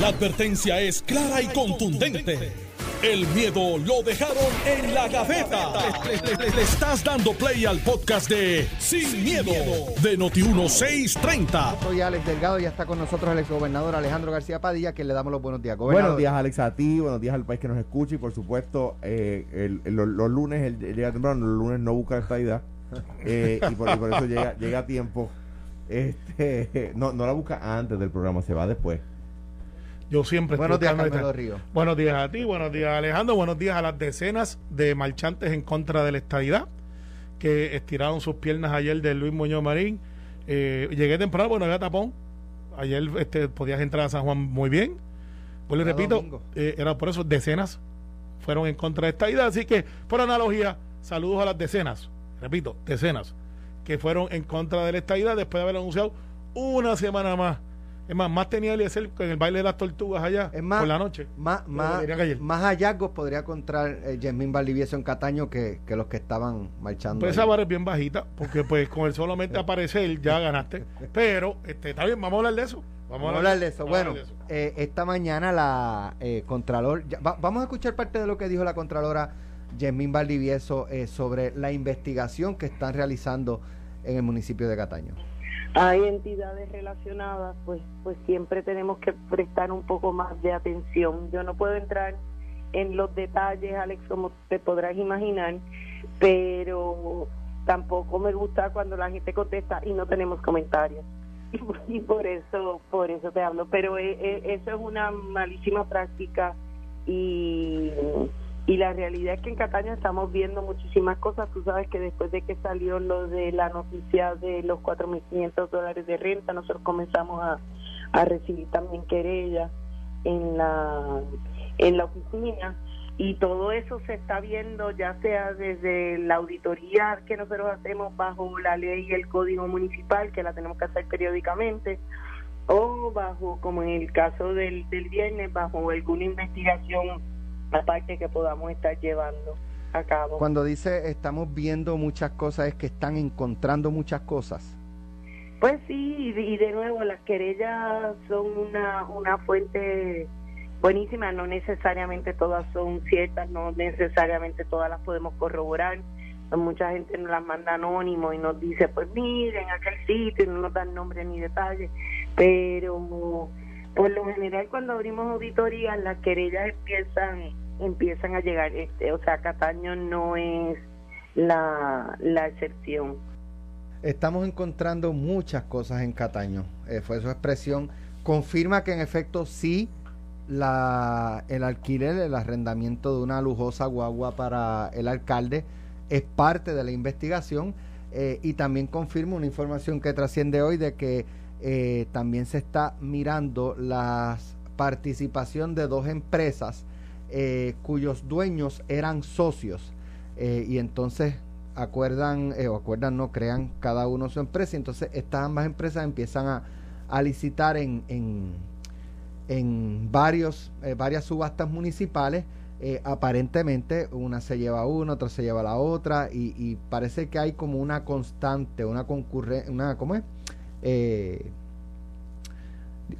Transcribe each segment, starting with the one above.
La advertencia es clara y contundente. El miedo lo dejaron en la gaveta. Le, le estás dando play al podcast de Sin, miedo, de Noti1630. Soy Alex Delgado, ya está con nosotros el exgobernador Alejandro García Padilla, que le damos los buenos días. Gobernador. Buenos días, Alex, a ti, buenos días al país que nos escucha y por supuesto, eh, el- el- los, los lunes, él llega temprano, los lunes no busca esta idea eh, y, por, y por eso llega, llega a tiempo. Este, no, no la busca antes del programa, se va después. Yo siempre Buenos estoy días, Carmelo Río. Buenos días a ti, buenos días Alejandro, buenos días a las decenas de marchantes en contra de la estadidad que estiraron sus piernas ayer de Luis Muñoz Marín. Eh, llegué temprano, bueno, había tapón. Ayer este, podías entrar a San Juan muy bien. Pues le repito, eh, era por eso decenas fueron en contra de esta idea. Así que, por analogía, saludos a las decenas, repito, decenas, que fueron en contra de la estadidad después de haber anunciado una semana más. Es más, más tenía Eliezer en el baile de las tortugas allá Es más, por la noche. Más, más, que que más hallazgos podría encontrar eh, Yasmín Valdivieso en Cataño que, que los que estaban marchando. Pues esa barra es bien bajita, porque pues con el solamente aparecer ya ganaste. Pero este, está bien, vamos a hablar de eso. Vamos a hablar de eso. Bueno, hablar de eso. eh, esta mañana la eh, Contralor, ya- va- vamos a escuchar parte de lo que dijo la Contralora Yasmín Valdivieso eh, sobre la investigación que están realizando en el municipio de Cataño. Hay entidades relacionadas, pues, pues siempre tenemos que prestar un poco más de atención. Yo no puedo entrar en los detalles, Alex, como te podrás imaginar, pero tampoco me gusta cuando la gente contesta y no tenemos comentarios. Y por eso, por eso te hablo. Pero eh, eh, eso es una malísima práctica y y la realidad es que en Cataño estamos viendo muchísimas cosas. Tú sabes que después de que salió lo de la noticia de los 4.500 dólares de renta, nosotros comenzamos a, a recibir también querellas en la, en la oficina. Y todo eso se está viendo ya sea desde la auditoría que nosotros hacemos bajo la ley y el código municipal, que la tenemos que hacer periódicamente, o bajo, como en el caso del, del viernes, bajo alguna investigación aparte que podamos estar llevando a cabo. Cuando dice estamos viendo muchas cosas, es que están encontrando muchas cosas. Pues sí, y de, nuevo las querellas son una, una fuente buenísima, no necesariamente todas son ciertas, no necesariamente todas las podemos corroborar. Mucha gente nos las manda anónimo y nos dice, pues miren, aquel sitio, y no nos dan nombre ni detalles, pero por lo general cuando abrimos auditorías las querellas empiezan empiezan a llegar este o sea Cataño no es la, excepción Estamos encontrando muchas cosas en Cataño. Eh, fue su expresión. Confirma que en efecto sí la, el alquiler, el arrendamiento de una lujosa guagua para el alcalde es parte de la investigación eh, y también confirma una información que trasciende hoy de que eh, también se está mirando la participación de dos empresas eh, cuyos dueños eran socios eh, y entonces acuerdan eh, o acuerdan no crean cada uno su empresa y entonces estas ambas empresas empiezan a, a licitar en, en, en varios varias subastas municipales aparentemente una se lleva una otra se lleva la otra y, parece que hay como una constante una concurrencia una cómo es que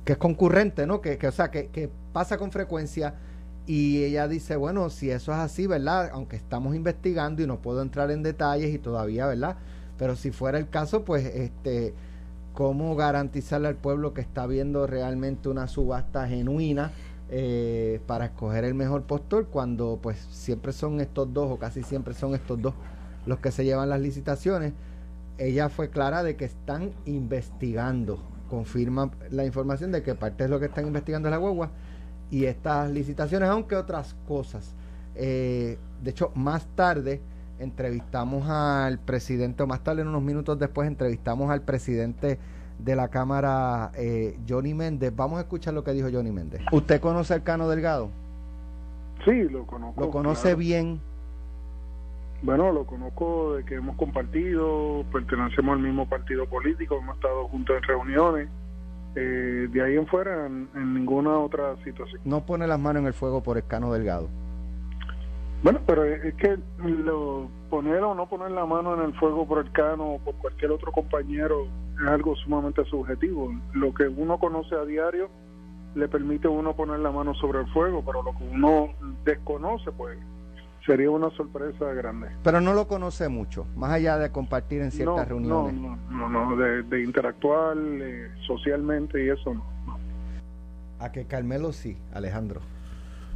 es concurrente no que, que o sea que, que pasa con frecuencia y ella dice, bueno, si eso es así, ¿verdad? Aunque estamos investigando y no puedo entrar en detalles y todavía, ¿verdad? Pero si fuera el caso, pues, este, ¿cómo garantizarle al pueblo que está viendo realmente una subasta genuina eh, para escoger el mejor postor cuando, pues, siempre son estos dos o casi siempre son estos dos los que se llevan las licitaciones? Ella fue clara de que están investigando, confirma la información de que parte de lo que están investigando es la guagua y estas licitaciones, aunque otras cosas. Eh, de hecho, más tarde entrevistamos al presidente, o más tarde, en unos minutos después, entrevistamos al presidente de la Cámara, eh, Johnny Méndez. Vamos a escuchar lo que dijo Johnny Méndez. ¿Usted conoce al Cano Delgado? Sí, lo conozco. ¿Lo conoce claro. bien? Bueno, lo conozco de que hemos compartido, pertenecemos al mismo partido político, hemos estado juntos en reuniones. Eh, de ahí en fuera, en, en ninguna otra situación. No pone las manos en el fuego por el Cano Delgado. Bueno, pero es es que lo, poner o no poner la mano en el fuego por el cano o por cualquier otro compañero es algo sumamente subjetivo. Lo que uno conoce a diario le permite a uno poner la mano sobre el fuego, pero lo que uno desconoce, pues sería una sorpresa grande. Pero no lo conoce mucho, más allá de compartir en ciertas reuniones. No, no, no, de, interactuar eh, socialmente y eso no, A que Carmelo sí, Alejandro.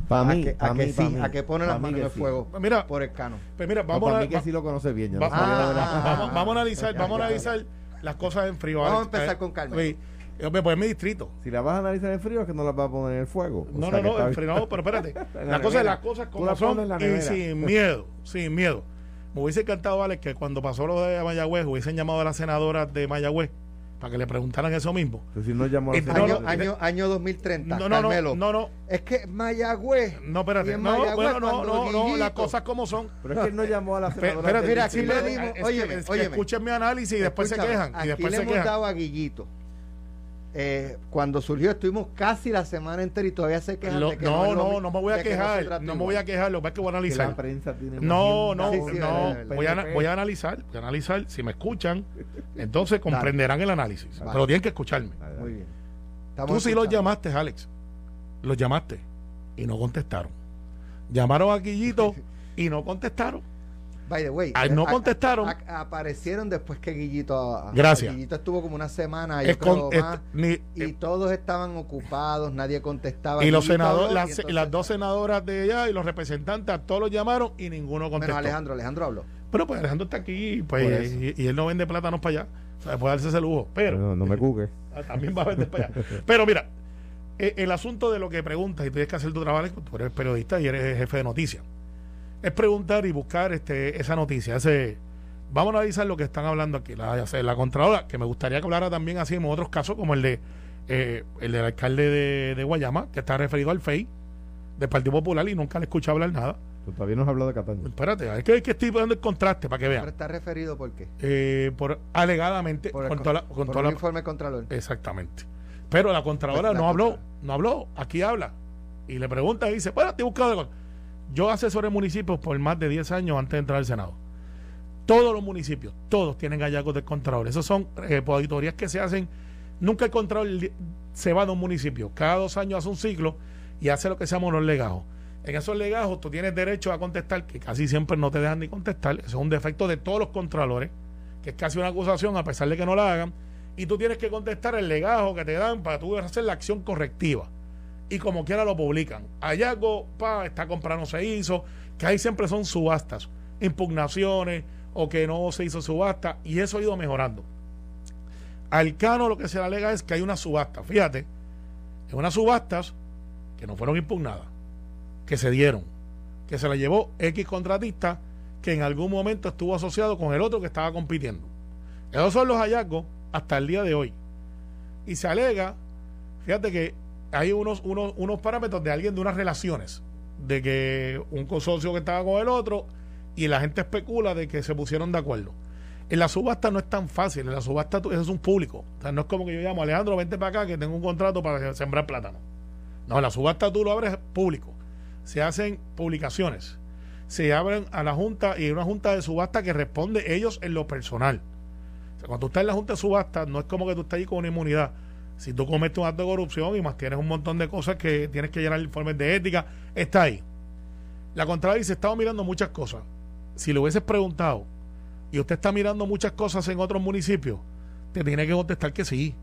Para mí, a que, sí, a que pone la mano en el fuego pues mira, por el cano. Pues mira, vamos a, mí que sí lo conoce bien. vamos, a analizar, vamos a analizar las cosas en frío. Vamos a empezar con Carmelo. Yo me mi distrito. Si la vas a analizar en frío, es que no la vas a poner en el fuego. No, no, no, en frío, no, pero espérate. las cosas, las cosas como son y sin miedo, sin miedo. Me hubiese encantado, Alex, que cuando pasó lo de Mayagüez, hubiesen llamado a las senadoras de Mayagüez para que le preguntaran eso mismo. Pero si no llamó a la este, año, año, año, 2030. No, no, no, no, no. Es que Mayagüez. No, espérate. No, bueno, no, no, no, las cosas como son. Pero es que él no llamó a la senadora. Pero mira, aquí le dimos. Oye, oye, escuchen mi análisis y después se quejan. Y después le hemos dado a Guillito eh, cuando surgió estuvimos casi la semana entera y todavía se quejan de que no, no, no, me voy a quejar, no, me voy a quejar, lo que es que voy a analizar. no, no, no, voy a, voy a analizar, voy a analizar, si me escuchan, entonces comprenderán el análisis, pero tienen que escucharme. Muy bien. Tú sí los llamaste, Alex, los llamaste y no contestaron. Llamaron a Guillito y no contestaron. By the way, no contestaron. aparecieron después que Guillito. Gracias. Guillito estuvo como una semana y eh, todos estaban ocupados, nadie contestaba. Y los senadores, las, dos senadoras de allá y los representantes, a todos los llamaron y ninguno contestó. Pero Alejandro, Alejandro habló. Pero pues Alejandro está aquí pues, y, él no vende plátanos para allá. O sea, puede darse ese lujo. Pero. No, me cuque. Ah, también va a vender para allá. Pero mira, e, el asunto de lo que preguntas y tienes que hacer tu trabajo, tú eres periodista y eres jefe de noticias es preguntar y buscar este, esa noticia. Ese, vamos a analizar lo que están hablando aquí. La, la Contralora, que me gustaría que hablara también así en otros casos, como el de eh, el del alcalde de, Guayama, que está referido al FEI, del Partido Popular, y nunca le escuché hablar nada. todavía no has hablado de Cataño. Espérate, es que, que estoy poniendo el contraste para que vean. ¿Pero está referido por qué? Eh, por alegadamente por con, toda con el informe Contralor. Exactamente. Pero la Contralora pues no habló, no habló, aquí habla. Y le pregunta y dice, bueno, estoy buscando yo asesoré municipios por más de 10 años antes de entrar al Senado. Todos los municipios, todos tienen hallazgos de Contralor. Esas son eh, auditorías que se hacen. Nunca el Contralor se va de un municipio. Cada dos años hace un ciclo y hace lo que se llama unos legajos. En esos legajos tú tienes derecho a contestar, que casi siempre no te dejan ni contestar. Eso es un defecto de todos los contralores, que es casi una acusación a pesar de que no la hagan. Y tú tienes que contestar el legajo que te dan para tú hacer la acción correctiva y como quiera lo publican. Hallazgo, pa, está comprando, se hizo, que ahí siempre son subastas, impugnaciones o que no se hizo subasta y eso ha ido mejorando. Al Cano lo que se le alega es que hay una subasta, fíjate, es unas subastas que no fueron impugnadas, que se dieron, que se la llevó X contratista que en algún momento estuvo asociado con el otro que estaba compitiendo. Esos son los hallazgos hasta el día de hoy. Y se alega, fíjate que hay unos, unos, unos parámetros de alguien de unas relaciones, de que un consorcio que estaba con el otro y la gente especula de que se pusieron de acuerdo. En la subasta no es tan fácil, en la subasta eso es un público. No es como que yo llamo, Alejandro, vente para acá que tengo un contrato para sembrar plátano. No, en la subasta tú lo abres público. Se hacen publicaciones. Se abren a la junta y hay una junta de subasta que responde ellos en lo personal. Cuando tú estás en la junta de subasta, no es como que tú estás ahí con una inmunidad si tú cometes un acto de corrupción y más tienes un montón de cosas que tienes que llenar informes de ética, está ahí. La contraria dice, estaba mirando muchas cosas. Si le hubieses preguntado y usted está mirando muchas cosas en otros municipios, te tiene que contestar que sí.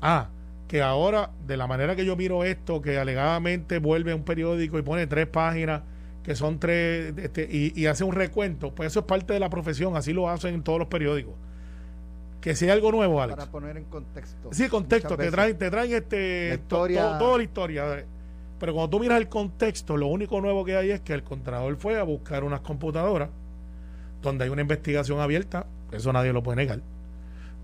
Ah, que ahora, de la manera que yo miro esto, que alegadamente vuelve a un periódico y pone tres páginas, que son tres, este, y, y hace un recuento, pues eso es parte de la profesión, así lo hacen en todos los periódicos que si hay algo nuevo, Alex. Para poner en contexto. Sí, contexto, te traen, te traen este, toda la historia. Pero cuando tú miras el contexto, lo único nuevo que hay es que el contrador fue a buscar unas computadoras donde hay una investigación abierta, eso nadie lo puede negar,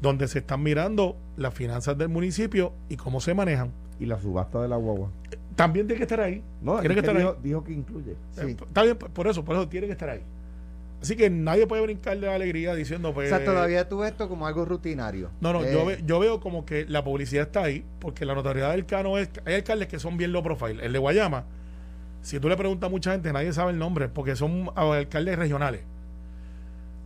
donde se están mirando las finanzas del municipio y cómo se manejan. Y la subasta de la guagua. También tiene que estar ahí. No, tiene que estar dijo, dijo, que incluye. Sí. Está bien, por eso, por eso tiene que estar ahí. Así que nadie puede brincar de alegría diciendo pues, O sea, todavía tú ves esto como algo rutinario. No, no, yo, yo veo como que la publicidad está ahí, porque la notoriedad del Cano es... Hay alcaldes que son bien low profile. El de Guayama, si tú le preguntas a mucha gente, nadie sabe el nombre, porque son alcaldes regionales.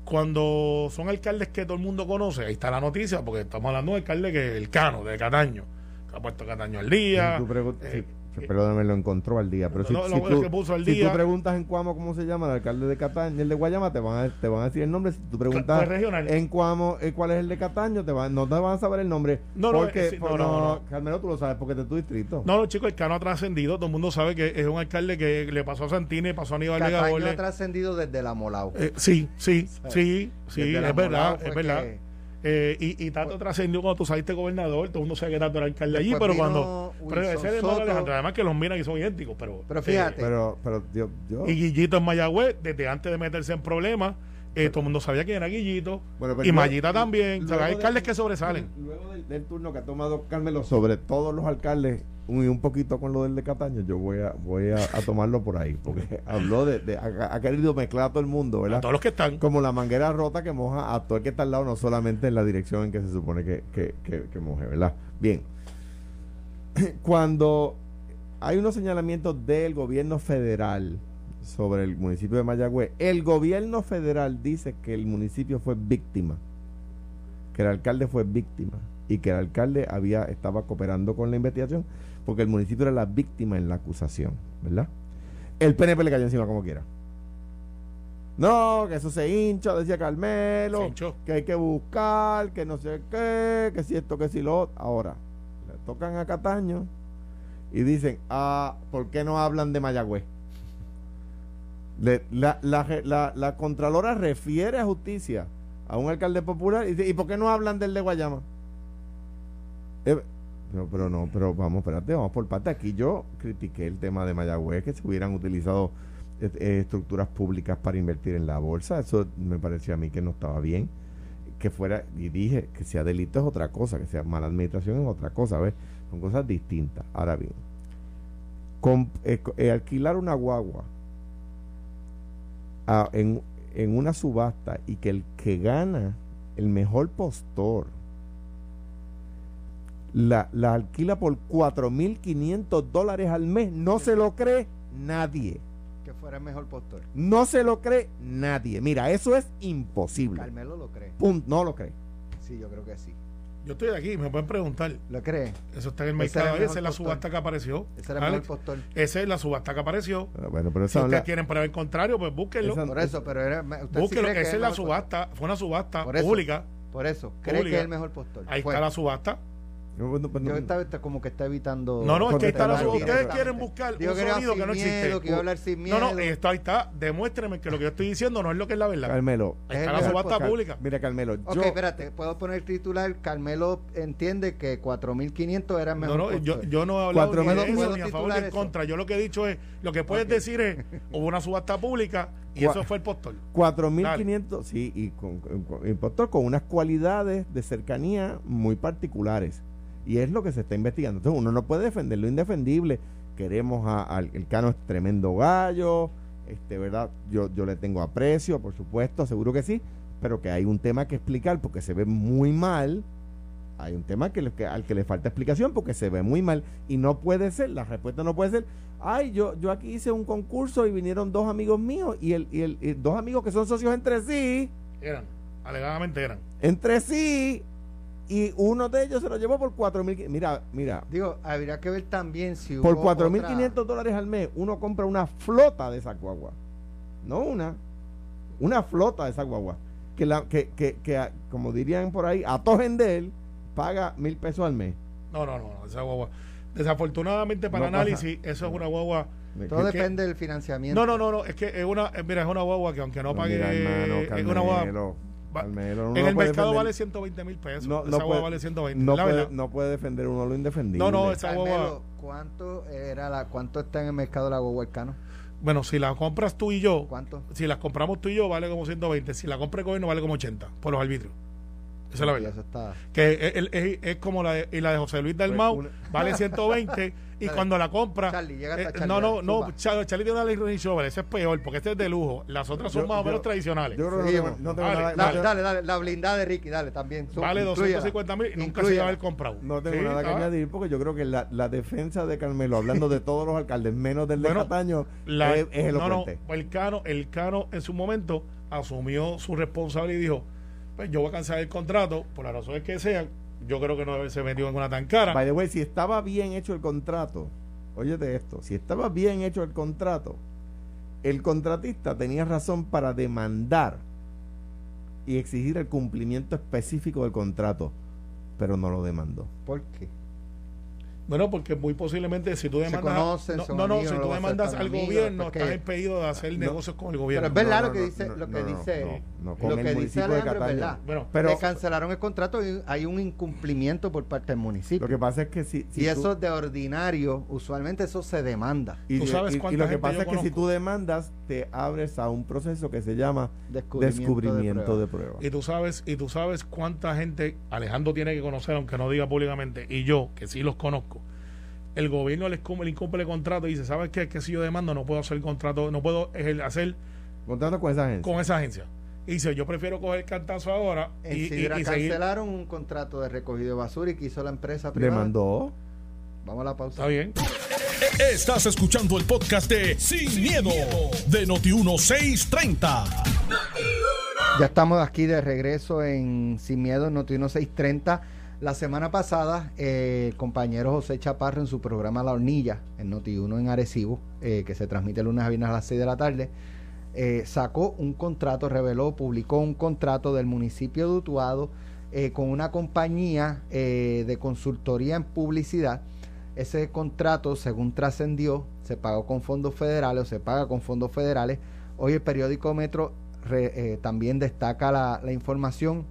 Cuando son alcaldes que todo el mundo conoce, ahí está la noticia, porque estamos hablando de alcalde que el Cano, de Cataño. ha puesto Cataño al día. Tú eh, sí, perdóname, lo encontró al día. Pero si, No, si es tú, que puso al si día. tú preguntas en Cuamo cómo se llama el alcalde de Cataño, el de Guayama, te van a, te van a decir el nombre. Si tú preguntas pues regional. en Cuamo eh, cuál es el de Cataño, te van, no te van a saber el nombre. No, no, porque, eh, no, por- no, no, no. Carmelo, tú lo sabes porque es de tu distrito. No, no, chicos, el Cano ha trascendido. Todo el mundo sabe que es un alcalde que le pasó a Santini, pasó a Aníbal Cataño ha Borges. trascendido desde la Molao. Eh, sí, sí, sí, sí, es verdad, Molao fue es verdad. Eh, y, y Tato trascendió cuando tú saliste gobernador, todo el mundo sabe que Tato era alcalde allí, Después pero cuando. Pero ese de. Alejandro, además que los miran y son idénticos, pero. Pero eh, fíjate, Pero, pero yo, yo- y Guillito en Mayagüez, desde antes de meterse en problemas, eh, todo el mundo sabía quién era Guillito. Bueno, pero y luego- Mayita también. O sea, luego hay de- alcaldes que sobresalen. Luego del, del turno que ha tomado Carmelo sobre todos los alcaldes un- poquito con lo del de Cataño, yo voy a voy a, a tomarlo por ahí, porque habló de, de- ha, ha querido mezclar a todo el mundo, A ¿verdad? todos los que están. Como la manguera rota que moja a todo el que está al lado, no solamente en la dirección en que se supone que, que, que, que moje, ¿verdad? Bien. Cuando hay unos señalamientos del gobierno federal sobre el municipio de Mayagüez, el gobierno federal dice que el municipio fue víctima, que el alcalde fue víctima y que el alcalde había estaba cooperando con la investigación porque el municipio era la víctima en la acusación, ¿verdad? El PNP le cayó encima como quiera. No, que eso se hincha, decía Carmelo, que hay que buscar, que no sé qué, que si esto, que si lo otro. Ahora, le tocan a Cataño y dicen, ah, ¿por qué no hablan de Mayagüez? Le- la, la, la, la Contralora refiere a justicia a un alcalde popular y dice, ¿y por qué no hablan del de Guayama? Eh, pero, pero no, pero vamos, espérate, vamos por parte. Aquí yo critiqué el tema de Mayagüez, que se hubieran utilizado eh, eh, estructuras públicas para invertir en la bolsa. Eso me pareció a mí que no estaba bien. Que fuera, y dije, que sea delito es otra cosa, que sea mala administración es otra cosa, ¿ves? Son cosas distintas. Ahora bien, eh, alquilar una guagua a- en, en una subasta y que el que gana el mejor postor la, la alquila por 4.500 dólares al mes, no se lo cree nadie. que fuera el mejor postor. No se lo cree nadie. Mira, eso es imposible. Carmelo lo cree. Punto. No lo cree. Sí, yo creo que sí. Yo estoy aquí, me pueden preguntar. ¿Lo cree? Eso está en el mercado. el Esa es la subasta que apareció. Ese era el postor. Esa es la subasta que apareció. Ah, Bueno, pero Si esa ustedes quieren prueba en contrario, pues búsquenlo. Esa- Por eso, pero era, usted sí Búsquenlo. Esa es el la subasta. Fue una subasta Por eso. pública. Por eso, cree Pública. que es el mejor postor. Ahí está la subasta. No, no, no, Yo no. estaba está como que está evitando. No, no, es que ahí está la. Ustedes quieren buscar Digo un que sonido sin que no existe. miedo, que iba a hablar sin miedo. No, no, esto ahí está. Demuéstreme que lo que yo estoy diciendo no es lo que es la verdad. Carmelo. Ahí está el la mejor subasta postor. pública. Mira, Carmelo. Ok, yo, espérate, puedo poner titular. Carmelo entiende que 4.500 era el No, mejor no, yo, postor. yo no he hablado Cuatro ni mil- de ¿Puedo- eso, puedo ni a favor ni en contra. Yo lo que he dicho es, lo que puedes decir es, hubo una subasta pública y eso fue el postor. 4.500, sí, y con, con, con- impostor con unas cualidades de cercanía muy particulares. Y es lo que se está investigando. Entonces uno no puede defender lo indefendible. Queremos al el Cano es tremendo gallo, este, ¿verdad? Yo, yo le tengo aprecio, por supuesto, seguro que sí, pero que hay un tema que explicar porque se ve muy mal. Hay un tema que, le- que- al que le falta explicación porque se ve muy mal y no puede ser, la respuesta no puede ser, ay, yo, yo aquí hice un concurso y vinieron dos amigos míos y, el, y, el, y dos amigos que son socios entre sí, Eran, alegadamente eran. entre sí, y uno de ellos se lo llevó por cuatro mil, mira, mira, Digo, habría que ver también si por hubo cuatro mil otra- quinientos dólares al mes uno compra una flota de esa guagua, no una, una flota de esa guagua, que, la, que, que, que a- como dirían por ahí, a tojen de él, paga mil pesos al mes. No, no, no, no, esa guagua. Desafortunadamente para No pasa. análisis, eso es una guagua. Todo depende del financiamiento. No, no, no, no, es que es una, mira, es una guagua que aunque no No, pague, mira, hermano, es una guagua. Va- En no el mercado defender- vale 120 mil pesos. No, esa no guagua puede- vale 120. no la puede, no puede defender uno lo indefendible. No, no, esa guagua. ¿cuánto, era la, ¿cuánto está en el mercado la guagua Elcano? Bueno, si la compras tú y yo, ¿Cuánto? si las compramos tú y yo, vale como 120. Si la compra el gobierno, vale como 80 por los arbitrios. Esa es la verdad. está... Que es, es- es- es como la de, y la de José Luis Dalmau, Pues, una- vale 120 y Dale. cuando la compra. Charlie, llega hasta eh, Charlie, no, no, no. Charlie, tiene una Range Rover, ese es peor porque este es de lujo. Las otras son Yo- más o menos tradicionales. Yo creo Sí, no no tengo Dale, nada, no Dale, tengo- dale, dale, la blindada de Ricky, dale, también. Vale inclúyela. 250 mil y nunca se iba a haber comprado. no tengo Sí, nada que ah. añadir porque yo creo que la, la defensa de Carmelo, hablando de todos los alcaldes, menos del de Bueno, Cataño, La- es, es no, no, elocuente. el Cano, el Cano en su momento asumió su responsabilidad y dijo, pues yo voy a cancelar el contrato por las razones que sean, yo creo que no debe ser metido en una tan cara. By the way, si estaba bien hecho el contrato, óyete esto, si estaba bien hecho el contrato, el contratista tenía razón para demandar y exigir el cumplimiento específico del contrato, pero no lo demandó. ¿Por qué? Bueno, porque muy posiblemente si tú demandas. conocen, no, no, no, amigos, si tú demandas al amigos, gobierno, porque- estás impedido de hacer negocios con el gobierno. Pero es verdad No, lo que no, dice, no, lo que no, dice, no, no, con lo el que dice Alejandro es verdad. Bueno, Pero- Le cancelaron el contrato y hay un incumplimiento por parte del municipio. Lo que pasa es que si, si y tú- eso de ordinario, usualmente eso se demanda. y, ¿Tú sabes y- y lo que pasa es que si tú demandas, te abres a un proceso que se llama Descubrimiento, descubrimiento de de prueba. Y tú sabes, y tú sabes cuánta gente Alejandro tiene que conocer, aunque no diga públicamente, y yo, que sí los conozco. El gobierno les le incumple el contrato y dice, ¿sabes qué? Que si yo demando no puedo hacer contrato, no puedo hacer Contrato con esa agencia. con esa agencia. Y dice, yo prefiero coger el cantazo ahora En y, y- Sidra y seguir. cancelaron un contrato de recogido de basura y que hizo la empresa privada. Demandó. Vamos a la pausa. Está bien. Estás escuchando el podcast de Sin, miedo, de Noti1630. Ya estamos aquí de regreso en Sin Miedo en Noti 630. La semana pasada, eh, el compañero José Chaparro en su programa La Hornilla, en Noti 1 en Arecibo, eh, que se transmite lunes a viernes a las 6 de la tarde, eh, sacó un contrato, reveló, publicó un contrato del municipio de Utuado eh, con una compañía de consultoría en publicidad. Ese contrato, según trascendió, se pagó con fondos federales o se paga con fondos federales. Hoy el periódico Metro también destaca la información,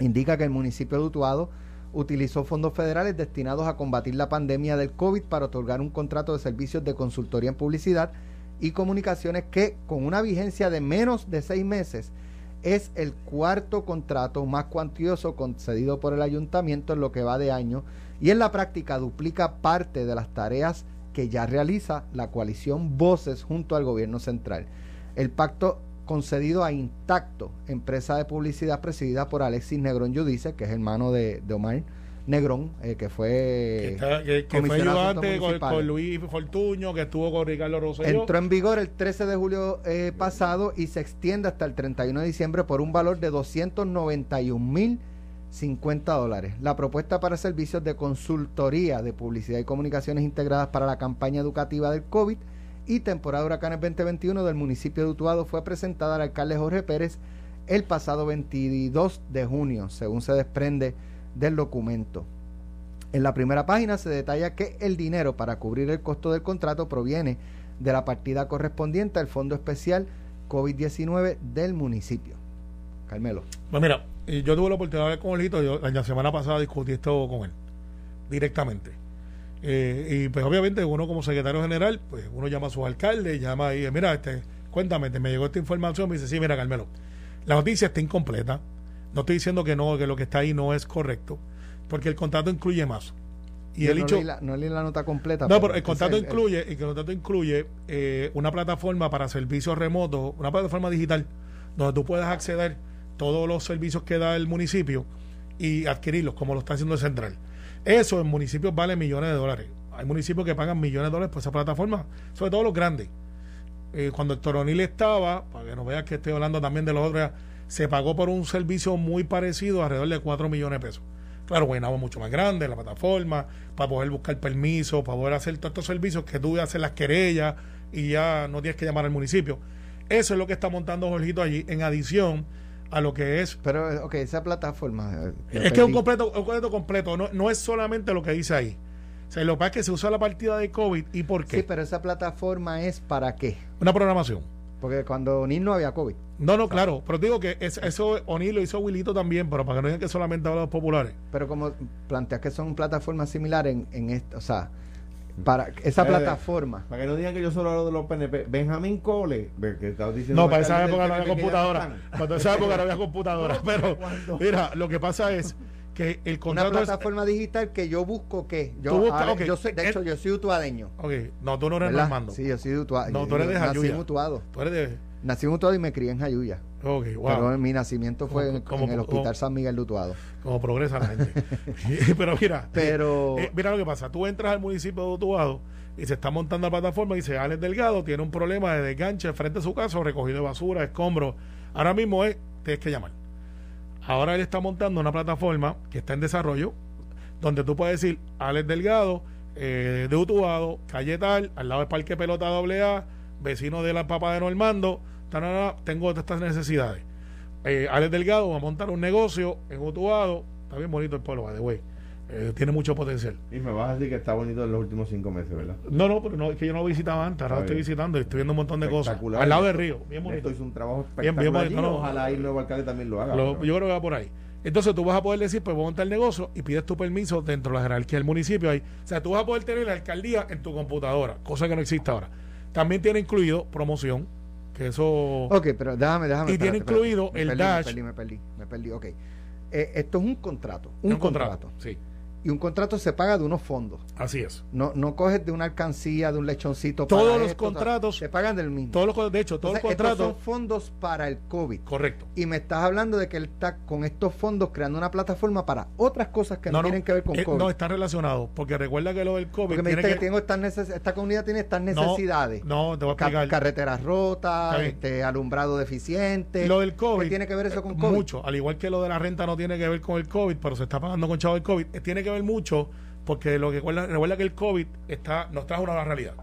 indica que el municipio de Utuado utilizó fondos federales destinados a combatir la pandemia del COVID para otorgar un contrato de servicios de consultoría en publicidad y comunicaciones que con una vigencia de menos de seis meses es el cuarto contrato más cuantioso concedido por el ayuntamiento en lo que va de año y en la práctica duplica parte de las tareas que ya realiza la coalición Voces junto al gobierno central. El pacto concedido a Intacto, empresa de publicidad presidida por Alexis Negrón Yudice, que es hermano de, de Omar Negrón, eh, que fue Que, que- fue ayudante con, con Luis Fortuño, que estuvo con Ricardo Rosselló. Entró en vigor el 13 de julio eh, pasado y se extiende hasta el 31 de diciembre por un valor de 291 mil 50 dólares. La propuesta para servicios de consultoría de publicidad y comunicaciones integradas para la campaña educativa del COVID y temporada de huracanes 2021 del municipio de Utuado fue presentada al alcalde Jorge Pérez el pasado 22 de junio, según se desprende del documento. En la primera página se detalla que el dinero para cubrir el costo del contrato proviene de la partida correspondiente al Fondo Especial COVID-19 del municipio. Carmelo. Pues mira, yo tuve la oportunidad de hablar con Olito, yo la semana pasada discutí esto con él, directamente. Eh, y pues obviamente uno como secretario general, pues uno llama a sus alcaldes, llama y dice, mira, este, cuéntame, te me llegó esta información, me dice, sí, mira, Carmelo, la noticia está incompleta, no estoy diciendo que no, que lo que está ahí no es correcto, porque el contrato incluye más. Y Yo el no, leí la, no leí la nota completa. no, pero el contrato es el- incluye, el contrato incluye eh, una plataforma para servicios remotos, una plataforma digital, donde tú puedas acceder todos los servicios que da el municipio y adquirirlos, como lo está haciendo el central. Eso en municipios vale millones de dólares. Hay municipios que pagan millones de dólares por esa plataforma, sobre todo los grandes. Eh, cuando el Toronil estaba, para que no veas que estoy hablando también de los otros, se pagó por un servicio muy parecido, alrededor de 4 millones de pesos. Claro, bueno, mucho más grande, la plataforma, para poder buscar permiso, para poder hacer todos estos servicios que tú haces las querellas y ya no tienes que llamar al municipio. Eso es lo que está montando Jorgito allí, en adición a lo que es. Pero, ok, esa plataforma. eh, Es que es un completo, un completo completo, no, no es solamente lo que dice ahí. O sea, lo que pasa es que se usa la partida de COVID y por qué. Sí, pero esa plataforma es para qué? Una programación. Porque cuando ni no había COVID. No, no, claro, pero digo que es- eso O'Neill lo hizo Wilito también, pero para que no digan que solamente habla de los populares. Pero como planteas que son plataformas similares en, en esto, o sea, para esa Eh, plataforma. Para que no digan que yo solo hablo de los PNP. Benjamín Cole, que diciendo. No, para esa época no había computadora. Para esa época no había computadora. Pero, mira, lo que pasa es que el Una contrato es. plataforma digital que yo busco que yo, Tú buscas, ahora, yo soy, de El- hecho yo soy utuadeño. Ok, no, tú no eres ¿verdad? Normando. Sí, yo soy de Utuado. No, tú eres de Jayuya. Tú eres de. Nací en Utuado y me crié en Jayuya. Ok, wow. Pero mi nacimiento fue Como- en, como- en el Hospital como- San Miguel de Utuado. Como progresa la gente. pero mira. Pero eh, mira lo que pasa. Tú entras al municipio de Utuado y se está montando la plataforma y dice Alex Delgado tiene un problema de desganche frente a su casa, recogido de basura, escombros. Ahora mismo es, tienes que llamar. Ahora él está montando una plataforma que está en desarrollo, donde tú puedes decir, Alex Delgado, eh, de Utuado, calle tal, al lado del Parque Pelota AA, vecino de la Papa de Normando, tengo estas necesidades. Eh, Alex Delgado va a montar un negocio en Utuado, está bien bonito el pueblo, de güey. Eh, tiene mucho potencial. Y me vas a decir que está bonito en los últimos cinco meses, ¿verdad? No, no, pero no, es que yo no lo visitaba antes, ahora lo estoy visitando y estoy viendo un montón de cosas. Al lado del río, bien bonito. Esto hizo un trabajo espectacular. Bien, bien ojalá el nuevo alcalde también lo haga. yo creo que va por ahí. Entonces tú vas a poder decir, pues voy a montar el negocio y pides tu permiso dentro de la jerarquía del municipio ahí. O sea, tú vas a poder tener la alcaldía en tu computadora, cosa que no existe ahora. También tiene incluido promoción, que eso... Ok, pero déjame, déjame. Y tiene incluido el dash. Me perdí, me perdí, me perdí, ok. Eh, esto es un contrato. Un, contrato. Sí y un contrato se paga de unos fondos. Así es. No, no coges de una alcancía, de un lechoncito. Todos los contratos se pagan del mismo. Todos los, de hecho, todos los contratos son fondos para el COVID. Correcto. Y me estás hablando de que él está con estos fondos creando una plataforma para otras cosas que no, tienen que ver con eh, COVID. No, están relacionados. Porque recuerda que lo del COVID. Porque me dijiste que, tengo estas esta comunidad tiene estas necesidades. No, te voy a explicar. carreteras rotas, este, alumbrado deficiente. Lo del COVID. ¿Qué tiene que ver eso con COVID? Mucho. Al igual que lo de la renta no tiene que ver con el COVID, pero se está pagando con chavo del COVID. Eh, tiene que ver mucho porque lo que recuerda, recuerda que el COVID está, nos trajo una realidad.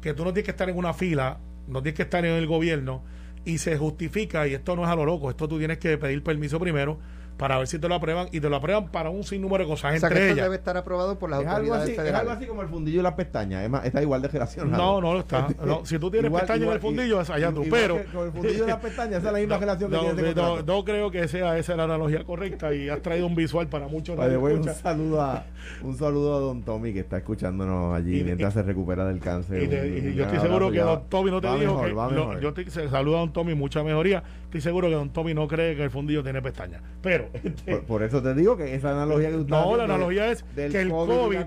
Que tú no tienes que estar en una fila, no tienes que estar en el gobierno y se justifica, y esto no es a lo loco, esto tú tienes que pedir permiso primero para ver si te lo aprueban y te lo aprueban para un sinnúmero de cosas. O sea, que esto debe estar aprobado por las es autoridades algo así, federales. Es algo así como el fundillo y las pestañas, está igual de relacionado. No, no lo está. si tú tienes pestañas en el fundillo, es allá tú. Pero. Con el fundillo y las pestañas, esa es la misma relación que no, tiene no, no, creo que sea esa la analogía correcta y has traído un visual para muchos. Vale, un saludo a un saludo a don Tommy que está escuchándonos allí mientras se recupera del cáncer. Y, yo estoy seguro que don Tommy no te dijo que. yo te saludo a don Tommy, mucha mejoría. Estoy seguro que don Tommy no cree que el fundillo tiene pestañas. Pero. Este, por, eso te digo que esa analogía que usted No, la analogía es que el COVID,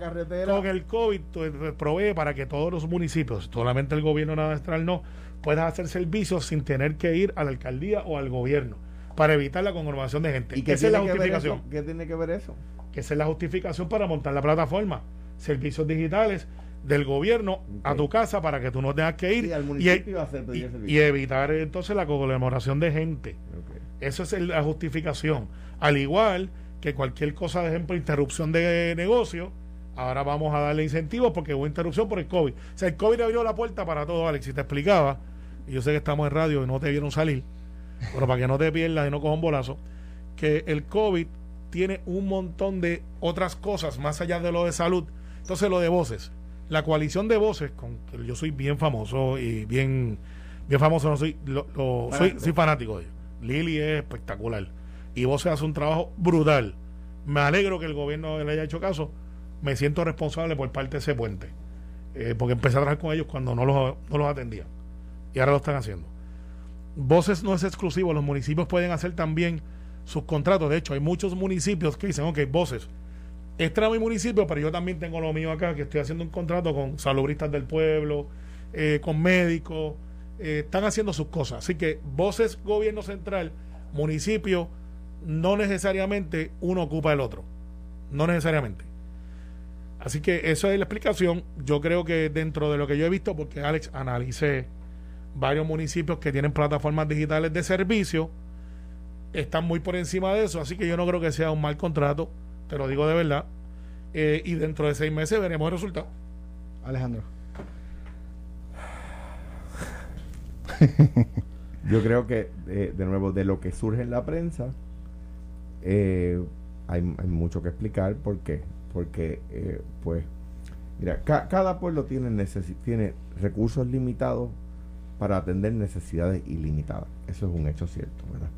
con el COVID pues, provee para que todos los municipios, solamente el gobierno nacional no, puedan hacer servicios sin tener que ir a la alcaldía o al gobierno para evitar la conglomeración de gente. ¿Y qué esa es la justificación? ¿Qué tiene que ver eso? Que esa es la justificación para montar la plataforma. Servicios digitales del gobierno a tu casa para que tú no tengas que ir y, evitar entonces la conglomeración de gente. Esa es la justificación. Al igual que cualquier cosa, de ejemplo, interrupción de negocio, ahora vamos a darle incentivos porque hubo interrupción por el COVID. O sea, el COVID abrió la puerta para todo, Alex. Si te explicaba, y yo sé que estamos en radio y no te vieron salir, pero para que no te pierdas y no cojas un bolazo, que el COVID tiene un montón de otras cosas más allá de lo de salud. Entonces, lo de voces. La coalición de voces, con que yo soy bien famoso y bien, bien famoso, no soy, lo, soy, soy fanático de ellos. Lili es espectacular y se hace un trabajo brutal. Me alegro que el gobierno le haya hecho caso. Me siento responsable por parte de ese puente. Eh, porque empecé a trabajar con ellos cuando no los, no los atendía. Y ahora lo están haciendo. Voces no es exclusivo. Los municipios pueden hacer también sus contratos. De hecho, hay muchos municipios que dicen, ok, voces. Este mi municipio, pero yo también tengo lo mío acá, que estoy haciendo un contrato con salubristas del pueblo, eh, con médicos. Eh, están haciendo sus cosas. Así que voces, gobierno central, municipio, no necesariamente uno ocupa el otro. No necesariamente. Así que eso es la explicación. Yo creo que dentro de lo que yo he visto, porque Alex analicé varios municipios que tienen plataformas digitales de servicio, están muy por encima de eso. Así que yo no creo que sea un mal contrato, te lo digo de verdad. Eh, y dentro de seis meses veremos el resultado. Alejandro. yo creo que, eh, de nuevo, de lo que surge en la prensa, eh, hay, mucho que explicar. ¿Por qué? Porque, eh, pues, mira, cada pueblo tiene, tiene recursos limitados para atender necesidades ilimitadas. Eso es un hecho cierto, ¿verdad?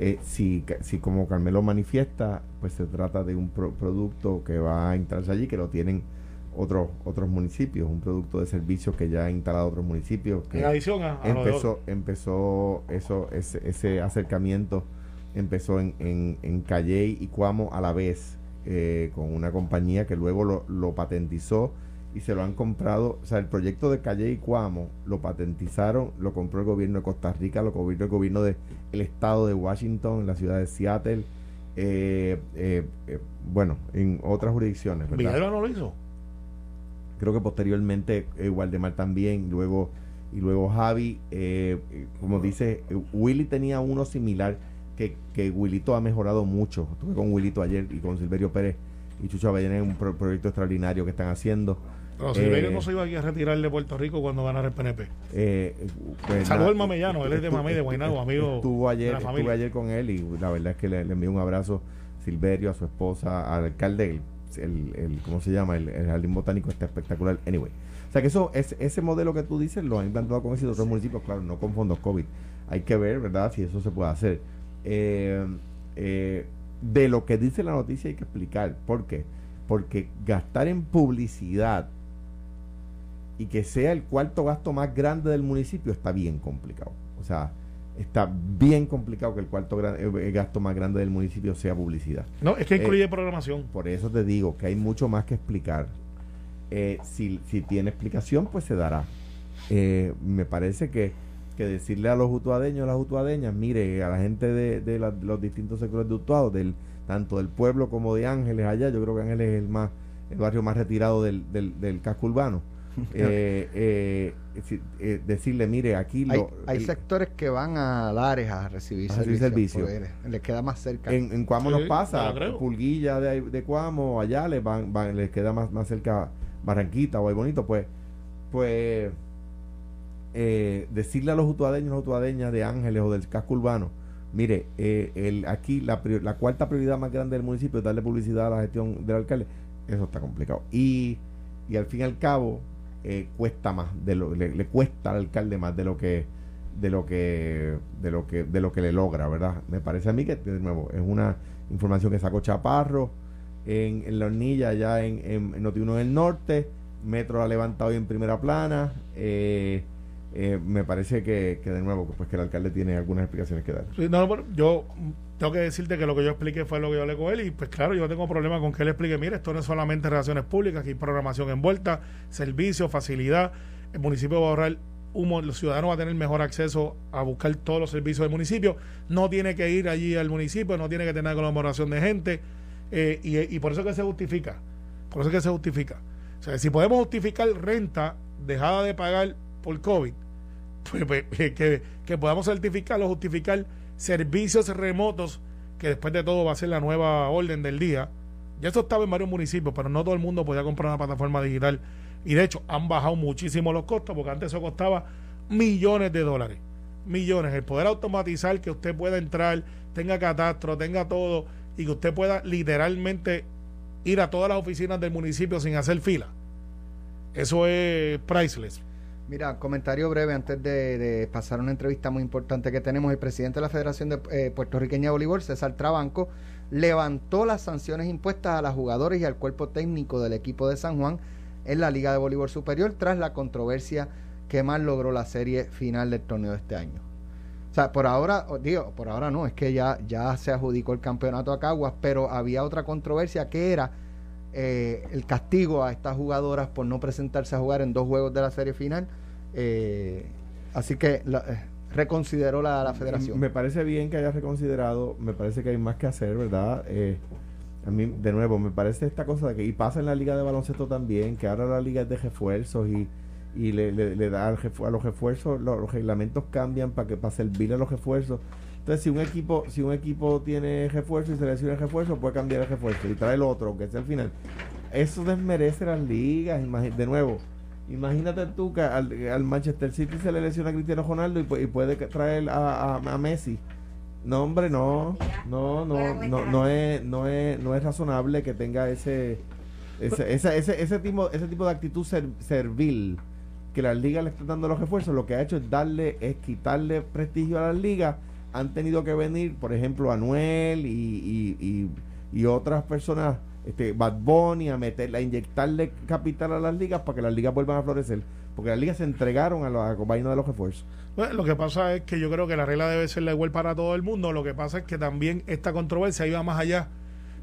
Eh, si, si como Carmelo manifiesta, pues se trata de un producto que va a instalarse allí, que lo tienen otros otros municipios, un producto de servicio que ya ha instalado otros municipios. Que en adición a, empezó, empezó eso, ese, ese acercamiento empezó en, en, en Calley y Cuamo a la vez, eh, con una compañía que luego lo, lo, patentizó y se lo han comprado. O sea, el proyecto de Calley y Cuamo lo patentizaron, lo compró el gobierno de Costa Rica, lo compró el gobierno del estado de Washington, en la ciudad de Seattle. Eh, eh, bueno, en otras jurisdicciones. ¿verdad? no lo hizo? Creo que posteriormente Waldemar también, luego y luego Javi, como dice, Willy tenía uno similar que, que Wilito ha mejorado mucho. Estuve con Wilito ayer y con Silverio Pérez y Chucho Avellana en un proyecto extraordinario que están haciendo. No, Silverio eh, no se iba aquí a retirar de Puerto Rico cuando ganara el PNP. Eh, pues, Saludos al mamellano, él es de Mamey, de Guaynabo, amigo. Estuvo ayer, estuve ayer con él y la verdad es que le, envío un abrazo Silverio, a su esposa, al alcalde, el, el, ¿cómo se llama? El, jardín botánico está espectacular. Anyway. O sea que eso, es, ese modelo que tú dices lo han implantado con ese otros municipios, claro, no con fondos COVID. Hay que ver, ¿verdad?, si eso se puede hacer. Eh, eh, de lo que dice la noticia hay que explicar. ¿Por qué? Porque gastar en publicidad y que sea el cuarto gasto más grande del municipio está bien complicado. O sea, está bien complicado que el cuarto eh, gasto más grande del municipio sea publicidad. No, es que incluye programación. Por eso te digo que hay mucho más que explicar. si, si tiene explicación, pues se dará. me parece que que decirle a los utuadeños, a las utuadeñas, mire, a la gente de, los distintos sectores de Utuado, del, tanto del pueblo como de Ángeles allá, yo creo que Ángeles es el más el barrio más retirado del, del, casco urbano. Eh, eh, eh, decirle, mire, aquí hay, sectores que van a Lares a recibir servicio. les queda más cerca. En, en Cuamo nos pasa, Pulguilla de, de Cuamo, allá les, van, van, les queda más, más cerca Barranquita o hay bonito, pues, pues eh, decirle a los utuadeños, las utuadeñas de Ángeles o del casco urbano, mire, eh, el, aquí la, la, cuarta prioridad más grande del municipio es darle publicidad a la gestión del alcalde, eso está complicado. Y, y al fin y al cabo, eh, cuesta más, de lo, le, cuesta al alcalde más de lo que de lo que de lo que de lo que le logra, ¿verdad? Me parece a mí que de nuevo es una información que sacó Chaparro en, la hornilla allá en, en, Notiuno del Norte, Metro ha levantado en primera plana, eh, eh, me parece que, de nuevo pues que el alcalde tiene algunas explicaciones que dar. no, yo tengo que decirte que lo que yo expliqué fue lo que yo le con él y pues claro, yo tengo problema con que él explique, mire, esto no es solamente relaciones públicas, aquí hay programación envuelta, servicio, facilidad, el municipio va a ahorrar humo, los ciudadanos van a tener mejor acceso a buscar todos los servicios del municipio, no tiene que ir allí al municipio, no tiene que tener colaboración de gente eh, y, y por eso que se justifica, por eso que se justifica. O sea, si podemos justificar renta dejada de pagar por COVID, pues, pues que, que, podamos certificar o justificar servicios remotos, que después de todo va a ser la nueva orden del día. Ya eso estaba en varios municipios, pero no todo el mundo podía comprar una plataforma digital. Y de hecho han bajado muchísimo los costos, porque antes eso costaba millones de dólares. Millones. El poder automatizar que usted pueda entrar, tenga catastro, tenga todo, y que usted pueda literalmente ir a todas las oficinas del municipio sin hacer fila. Eso es priceless. Mira, comentario breve antes de, pasar a una entrevista muy importante que tenemos. El presidente de la Federación de eh, Puertorriqueña de Voleibol, César Trabanco, levantó las sanciones impuestas a las jugadores y al cuerpo técnico del equipo de San Juan en la Liga de Voleibol Superior tras la controversia que más logró la serie final del torneo de este año. O sea, por ahora, digo, por ahora no, es que ya, ya se adjudicó el campeonato a Caguas, pero había otra controversia que era eh, el castigo a estas jugadoras por no presentarse a jugar en dos juegos de la serie final. Eh, así que la, eh, reconsideró la, la, federación. Me parece bien que haya reconsiderado, me parece que hay más que hacer, ¿verdad? a mí, de nuevo, me parece esta cosa de que, y pasa en la liga de baloncesto también, que ahora la liga es de refuerzos y, y le, le, da a los refuerzos, los, reglamentos cambian para que para servir a los refuerzos. Entonces, si un equipo, si un equipo tiene refuerzo y selecciona el refuerzo, puede cambiar el refuerzo y trae el otro, que sea al final. Eso desmerece las ligas. De nuevo, imagínate tú que al, Manchester City se le lesiona a Cristiano Ronaldo y, puede traer a, Messi. No, hombre, no, no, no, no, no es, no es, no es razonable que tenga ese, ese, ese, ese, tipo, ese tipo de actitud servil que las ligas le están dando los refuerzos. Lo que ha hecho es darle, es quitarle prestigio a las ligas han tenido que venir, por ejemplo, Anuel y, y, y, otras personas, este, Bad Bunny, a meterle, a inyectarle capital a las ligas para que las ligas vuelvan a florecer. Porque las ligas se entregaron a la vaina de los refuerzos. Bueno, lo que pasa es que yo creo que la regla debe ser la igual para todo el mundo. Lo que pasa es que también esta controversia iba más allá.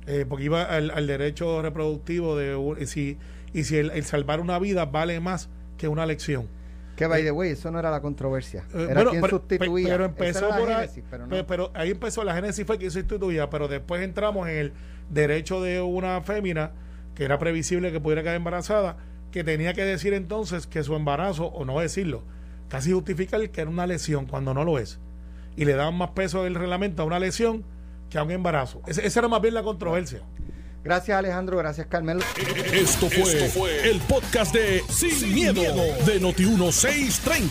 Eh, porque iba al, derecho reproductivo de si, y si el salvar una vida vale más que una elección. Que by the way, eso no era la controversia. Eh, era quien sustituía. Pero empezó por ahí. pero, ahí empezó la génesis fue quien sustituía, pero después entramos en el derecho de una fémina que era previsible que pudiera quedar embarazada, que tenía que decir entonces que su embarazo, o no decirlo, casi justificar que era una lesión cuando no lo es. y le daban más peso del reglamento a una lesión que a un embarazo. Esa era más bien la controversia. Gracias Alejandro, gracias Carmelo. Esto fue, el podcast de Sin, miedo, de Noti1630.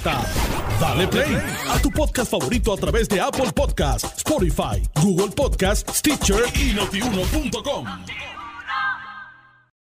Dale play a tu podcast favorito a través de Apple Podcasts, Spotify, Google Podcasts, Stitcher y notiuno.com.